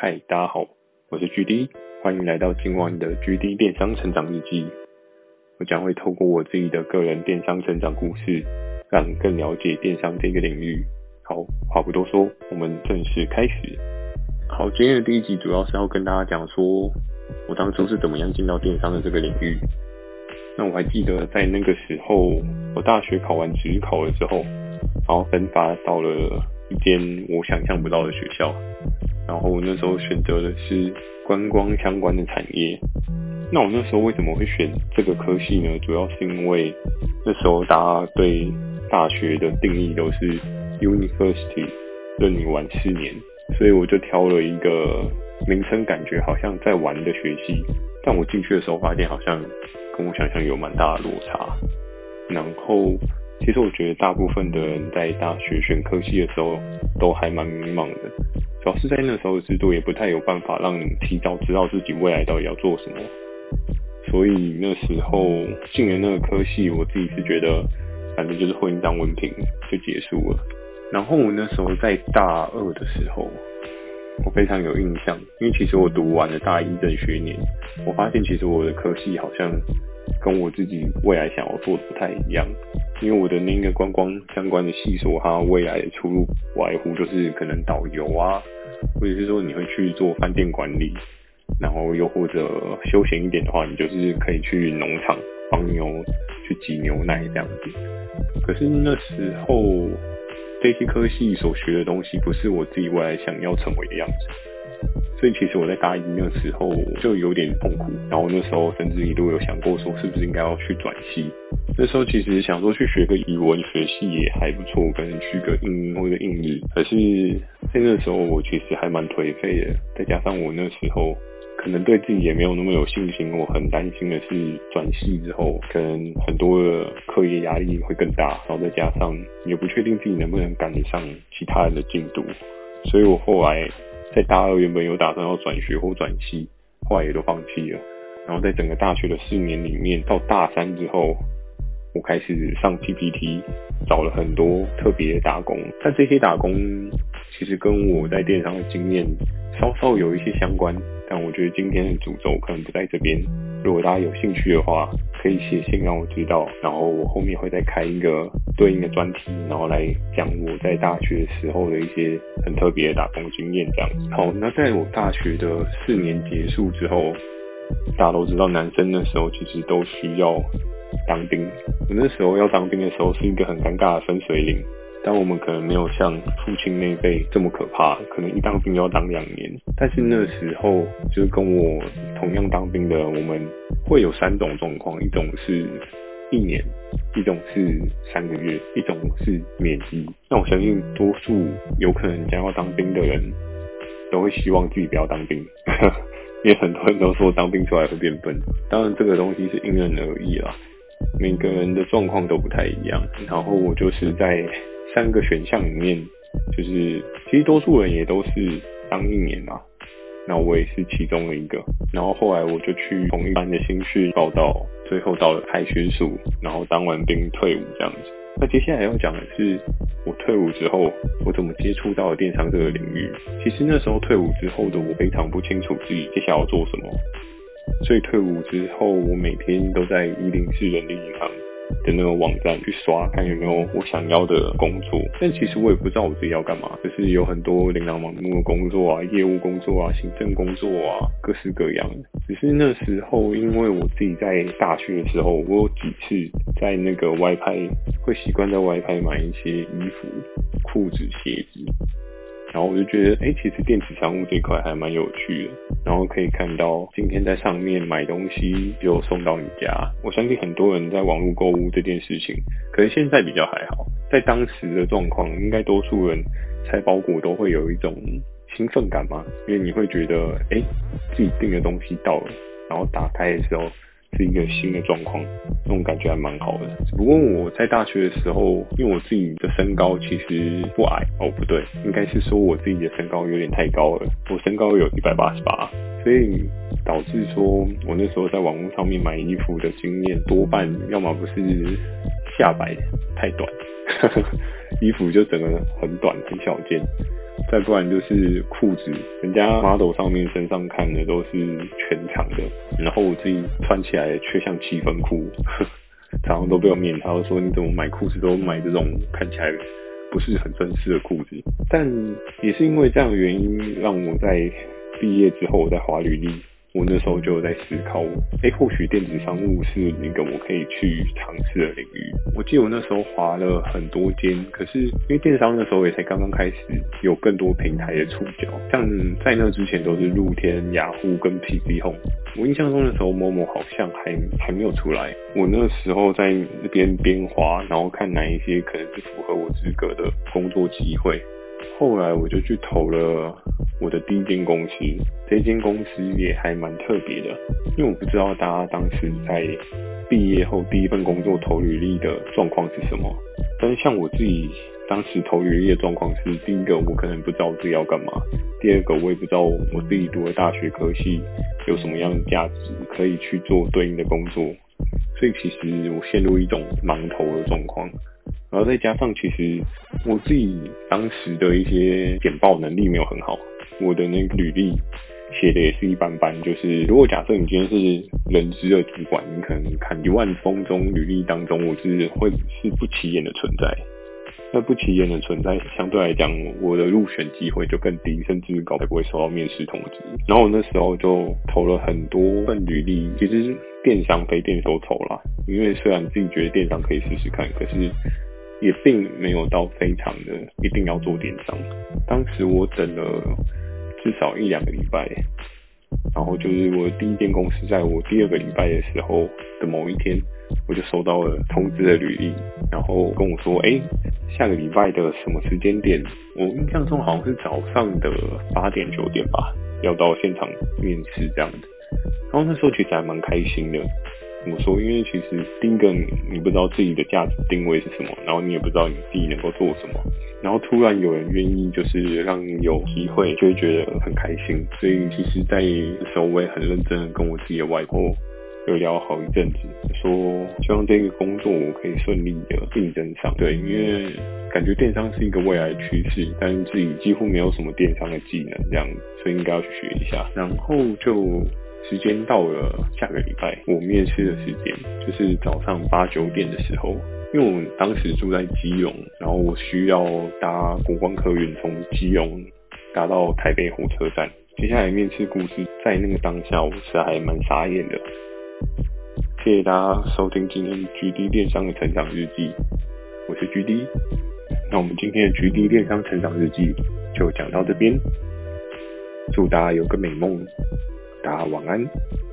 嗨，大家好，我是 GD，欢迎来到今晚的 GD 电商成长日记。我将会透过我自己的个人电商成长故事，让你更了解电商这个领域。好，话不多说，我们正式开始。好，今天的第一集主要是要跟大家讲说，我当初是怎么样进到电商的这个领域。那我还记得在那个时候，我大学考完职考了之后，然后分发到了一间我想象不到的学校。然后我那时候选择的是观光相关的产业。那我那时候为什么会选这个科系呢？主要是因为那时候大家对大学的定义都是 University，任你玩四年，所以我就挑了一个名称感觉好像在玩的学系。但我进去的时候发现好像跟我想象有蛮大的落差。然后其实我觉得大部分的人在大学选科系的时候都还蛮迷茫的。主要是在那时候的制度也不太有办法让你提早知道自己未来到底要做什么，所以那时候进了那个科系，我自己是觉得反正就是混一张文凭就结束了。然后我那时候在大二的时候，我非常有印象，因为其实我读完了大一的学年，我发现其实我的科系好像跟我自己未来想要做的不太一样。因为我的那个观光相关的系所，它未来的出路外乎就是可能导游啊，或者是说你会去做饭店管理，然后又或者休闲一点的话，你就是可以去农场帮牛去挤牛奶这样子。可是那时候这些科系所学的东西，不是我自己未来想要成为的样子。所以其实我在大一那时候就有点痛苦，然后那时候甚至一度有想过说是不是应该要去转系。那时候其实想说去学个语文学系也还不错，可能去个英或者英语。可是在那时候我其实还蛮颓废的，再加上我那时候可能对自己也没有那么有信心，我很担心的是转系之后可能很多的课业压力会更大，然后再加上也不确定自己能不能赶得上其他人的进度，所以我后来。在大二原本有打算要转学或转系，后来也都放弃了。然后在整个大学的四年里面，到大三之后，我开始上 PPT，找了很多特别的打工。但这些打工其实跟我在电商的经验稍稍有一些相关。但我觉得今天的主轴可能不在这边。如果大家有兴趣的话，可以写信让我知道，然后我后面会再开一个对应的专题，然后来讲我在大学时候的一些很特别的打工经验这样子。好，那在我大学的四年结束之后，大家都知道男生那时候其实都需要当兵。我那时候要当兵的时候是一个很尴尬的分水岭。但我们可能没有像父亲那辈这么可怕，可能一当兵要当两年。但是那时候就是跟我同样当兵的，我们会有三种状况：一种是一年，一种是三个月，一种是免役。那我相信多数有可能将要当兵的人都会希望自己不要当兵，因为很多人都说当兵出来会变笨。当然这个东西是因人而异啦，每个人的状况都不太一样。然后我就是在。三个选项里面，就是其实多数人也都是当一年嘛，那我也是其中的一个。然后后来我就去同一班的新训报到，最后到了海巡署，然后当完兵退伍这样子。那接下来要讲的是我退伍之后，我怎么接触到了电商这个领域。其实那时候退伍之后的我非常不清楚自己接下来要做什么，所以退伍之后我每天都在一零四人力银行。的那个网站去刷，看有没有我想要的工作。但其实我也不知道我自己要干嘛，就是有很多琳琅满目的工作啊，业务工作啊，行政工作啊，各式各样的。只是那时候，因为我自己在大学的时候，我有几次在那个外拍，会习惯在外拍买一些衣服、裤子、鞋子。然后我就觉得，哎，其实电子商务这块还蛮有趣的。然后可以看到，今天在上面买东西就送到你家。我相信很多人在网络购物这件事情，可能现在比较还好，在当时的状况，应该多数人拆包裹都会有一种兴奋感嘛，因为你会觉得，哎，自己订的东西到了，然后打开的时候。是一个新的状况，那种感觉还蛮好的。只不过我在大学的时候，因为我自己的身高其实不矮哦，不对，应该是说我自己的身高有点太高了。我身高有一百八十八，所以导致说我那时候在网络上面买衣服的经验，多半要么不是下摆太短，衣服就整个很短很小件，再不然就是裤子，人家 model 上面身上看的都是全长的，然后我自己穿起来却像七分裤，常常都被我面他说，你怎么买裤子都买这种看起来不是很正式的裤子？但也是因为这样的原因，让我在毕业之后我在华履历。我那时候就在思考，哎，或许电子商务是一个我可以去尝试的领域。我记得我那时候滑了很多间，可是因为电商那时候也才刚刚开始，有更多平台的触角。像在那之前都是露天、雅虎跟 PC Home。我印象中的时候，Momo 好像还还没有出来。我那时候在那边边滑，然后看哪一些可能是符合我资格的工作机会。后来我就去投了我的第一间公司，这间公司也还蛮特别的，因为我不知道大家当时在毕业后第一份工作投履历的状况是什么。但是像我自己当时投履历的状况是，第一个我可能不知道我自己要干嘛，第二个我也不知道我自己读的大学科系有什么样的价值可以去做对应的工作，所以其实我陷入一种盲投的状况。然后再加上，其实我自己当时的一些简报能力没有很好，我的那个履历写的也是一般般。就是如果假设你今天是人资的主管，你可能看一万封中履历当中，我是会是不起眼的存在。那不起眼的存在，相对来讲，我的入选机会就更低，甚至搞不会收到面试通知。然后我那时候就投了很多份履历，其实电商非电商都投了，因为虽然自己觉得电商可以试试看，可是。也并没有到非常的一定要做电商。当时我等了至少一两个礼拜，然后就是我第一间公司，在我第二个礼拜的时候的某一天，我就收到了通知的履历，然后跟我说：“哎，下个礼拜的什么时间点？我印象中好像是早上的八点九点吧，要到现场面试这样子。”然后那时候其实还蛮开心的。怎么说？因为其实第一个你不知道自己的价值定位是什么，然后你也不知道你自己能够做什么，然后突然有人愿意就是让你有机会，就会觉得很开心。所以其实，在那时候我也很认真的跟我自己的外婆有聊好一阵子，说希望这个工作我可以顺利的竞争上。对，因为感觉电商是一个未来趋势，但是自己几乎没有什么电商的技能，这样，所以应该要去学一下。然后就。时间到了，下个礼拜我面试的时间就是早上八九点的时候，因为我们当时住在基隆，然后我需要搭国光客运从基隆搭到台北火车站。接下来面试故事在那个当下，我是还蛮傻眼的。谢谢大家收听今天 GD 电商的成长日记，我是 GD。那我们今天的 GD 电商成长日记就讲到这边，祝大家有个美梦。大家晚安。